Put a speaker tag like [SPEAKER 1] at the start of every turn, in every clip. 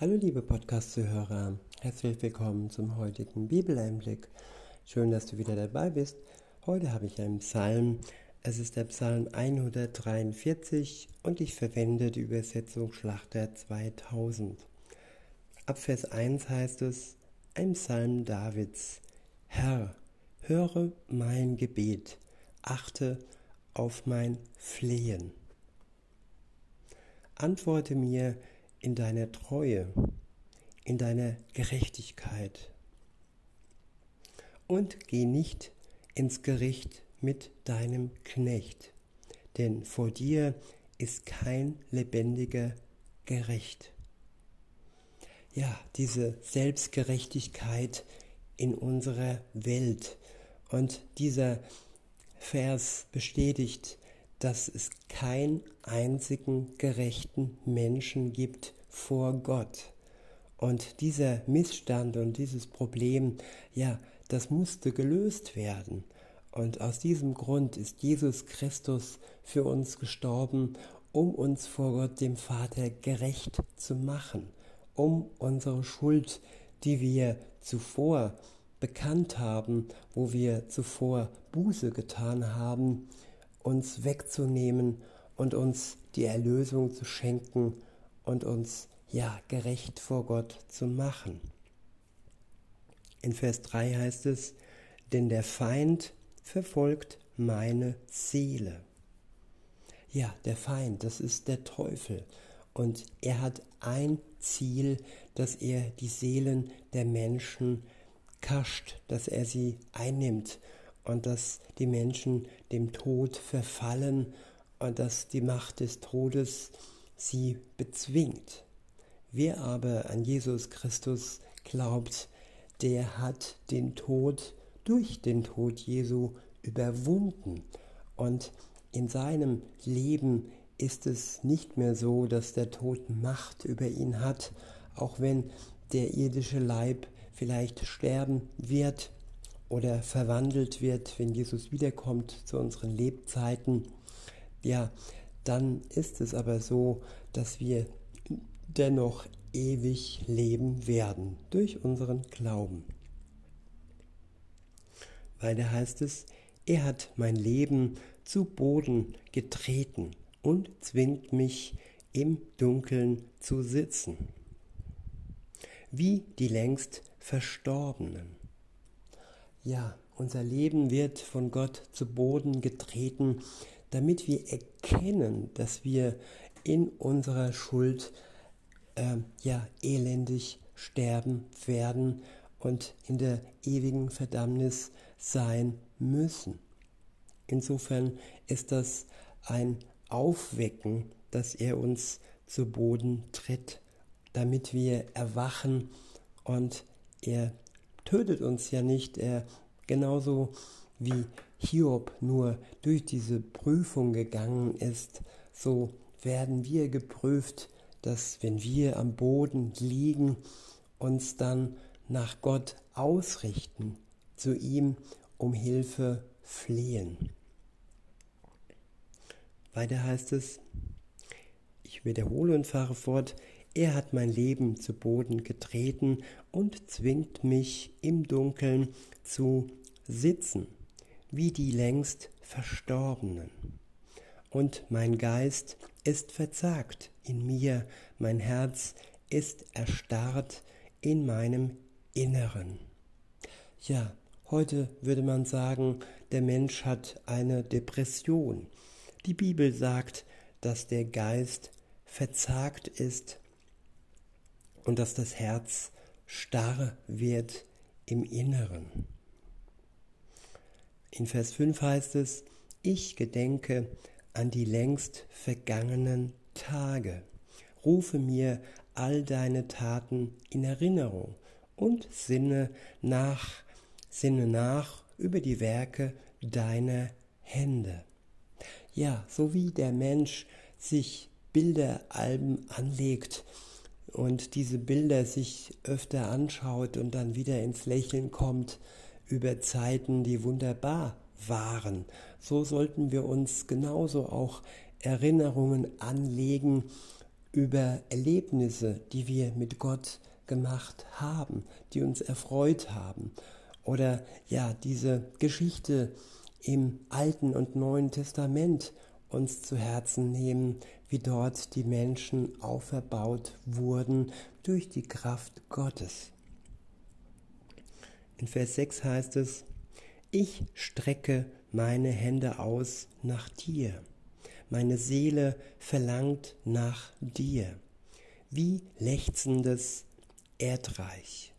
[SPEAKER 1] Hallo liebe Podcast-Zuhörer, herzlich willkommen zum heutigen Bibeleinblick. Schön, dass du wieder dabei bist. Heute habe ich einen Psalm. Es ist der Psalm 143 und ich verwende die Übersetzung Schlachter 2000. Ab Vers 1 heißt es, ein Psalm Davids. Herr, höre mein Gebet, achte auf mein Flehen. Antworte mir in deiner Treue, in deiner Gerechtigkeit. Und geh nicht ins Gericht mit deinem Knecht, denn vor dir ist kein lebendiger gerecht. Ja, diese Selbstgerechtigkeit in unserer Welt. Und dieser Vers bestätigt, dass es keinen einzigen gerechten Menschen gibt vor Gott. Und dieser Missstand und dieses Problem, ja, das musste gelöst werden. Und aus diesem Grund ist Jesus Christus für uns gestorben, um uns vor Gott dem Vater gerecht zu machen, um unsere Schuld, die wir zuvor bekannt haben, wo wir zuvor Buße getan haben, uns wegzunehmen und uns die Erlösung zu schenken und uns ja gerecht vor Gott zu machen. In Vers 3 heißt es, denn der Feind verfolgt meine Seele. Ja, der Feind, das ist der Teufel. Und er hat ein Ziel, dass er die Seelen der Menschen kascht, dass er sie einnimmt und dass die Menschen dem Tod verfallen und dass die Macht des Todes sie bezwingt. Wer aber an Jesus Christus glaubt, der hat den Tod durch den Tod Jesu überwunden. Und in seinem Leben ist es nicht mehr so, dass der Tod Macht über ihn hat, auch wenn der irdische Leib vielleicht sterben wird oder verwandelt wird, wenn Jesus wiederkommt zu unseren Lebzeiten, ja, dann ist es aber so, dass wir dennoch ewig leben werden durch unseren Glauben. Weiter heißt es, er hat mein Leben zu Boden getreten und zwingt mich im Dunkeln zu sitzen, wie die längst Verstorbenen. Ja, unser Leben wird von Gott zu Boden getreten, damit wir erkennen, dass wir in unserer Schuld äh, ja elendig sterben werden und in der ewigen Verdammnis sein müssen. Insofern ist das ein Aufwecken, dass er uns zu Boden tritt, damit wir erwachen und er tötet uns ja nicht. Er genauso wie Hiob nur durch diese Prüfung gegangen ist, so werden wir geprüft, dass wenn wir am Boden liegen, uns dann nach Gott ausrichten, zu ihm um Hilfe flehen. Weiter heißt es, ich wiederhole und fahre fort, er hat mein Leben zu Boden getreten und zwingt mich im Dunkeln zu sitzen, wie die längst Verstorbenen. Und mein Geist ist verzagt in mir, mein Herz ist erstarrt in meinem Inneren. Ja, heute würde man sagen, der Mensch hat eine Depression. Die Bibel sagt, dass der Geist verzagt ist und dass das Herz starr wird im Inneren. In Vers 5 heißt es, ich gedenke an die längst vergangenen Tage, rufe mir all deine Taten in Erinnerung und sinne nach, sinne nach über die Werke deiner Hände. Ja, so wie der Mensch sich Bilderalben anlegt, und diese Bilder sich öfter anschaut und dann wieder ins Lächeln kommt über Zeiten, die wunderbar waren, so sollten wir uns genauso auch Erinnerungen anlegen über Erlebnisse, die wir mit Gott gemacht haben, die uns erfreut haben. Oder ja, diese Geschichte im Alten und Neuen Testament uns zu Herzen nehmen, wie dort die Menschen auferbaut wurden durch die Kraft Gottes. In Vers 6 heißt es, ich strecke meine Hände aus nach dir. Meine Seele verlangt nach dir, wie lechzendes Erdreich.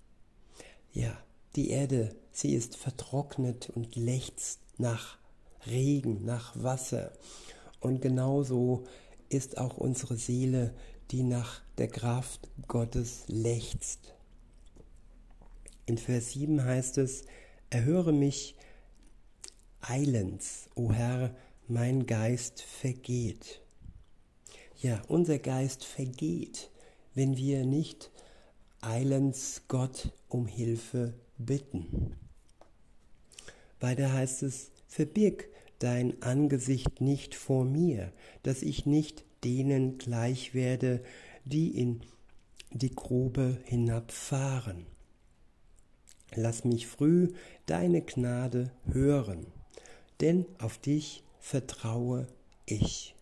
[SPEAKER 1] Ja, die Erde, sie ist vertrocknet und lechzt nach Regen, nach Wasser. Und genauso ist auch unsere Seele, die nach der Kraft Gottes lechzt. In Vers 7 heißt es, erhöre mich eilends, o Herr, mein Geist vergeht. Ja, unser Geist vergeht, wenn wir nicht eilends Gott um Hilfe bitten. Weiter heißt es, verbirg dein Angesicht nicht vor mir, dass ich nicht denen gleich werde, die in die Grube hinabfahren. Lass mich früh deine Gnade hören, denn auf dich vertraue ich.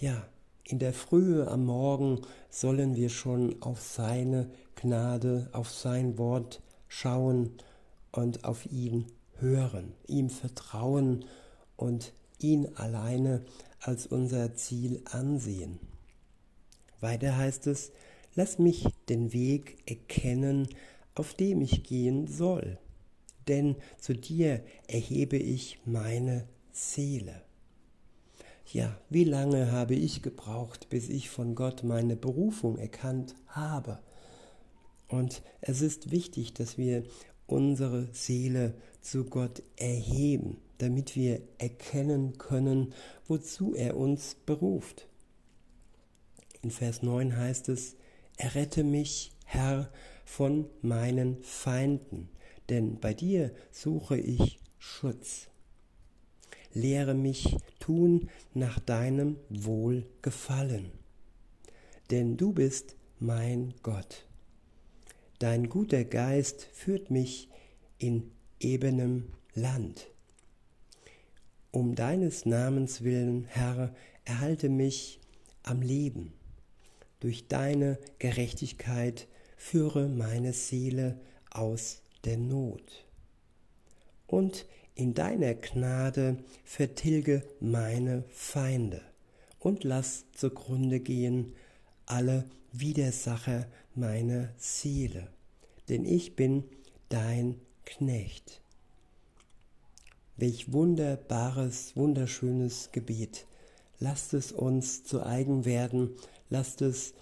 [SPEAKER 1] Ja, in der Frühe am Morgen sollen wir schon auf seine Gnade, auf sein Wort schauen und auf ihn hören, ihm vertrauen und ihn alleine als unser Ziel ansehen. Weiter heißt es, lass mich den Weg erkennen, auf dem ich gehen soll, denn zu dir erhebe ich meine Seele. Ja, wie lange habe ich gebraucht, bis ich von Gott meine Berufung erkannt habe? Und es ist wichtig, dass wir unsere Seele zu Gott erheben, damit wir erkennen können, wozu er uns beruft. In Vers 9 heißt es, Errette mich, Herr, von meinen Feinden, denn bei dir suche ich Schutz. Lehre mich tun nach deinem Wohlgefallen, denn du bist mein Gott. Dein guter Geist führt mich in ebenem Land. Um deines Namens willen, Herr, erhalte mich am Leben. Durch deine Gerechtigkeit führe meine Seele aus der Not. Und in deiner Gnade vertilge meine Feinde und lass zugrunde gehen alle Widersacher meiner Seele, denn ich bin dein Knecht. Welch wunderbares, wunderschönes Gebet. Lasst es uns zu eigen werden, lasst es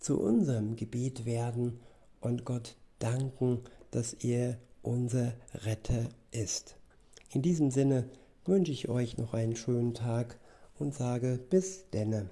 [SPEAKER 1] zu unserem Gebet werden und Gott danken, dass er unser Retter ist. In diesem Sinne wünsche ich euch noch einen schönen Tag und sage bis denne.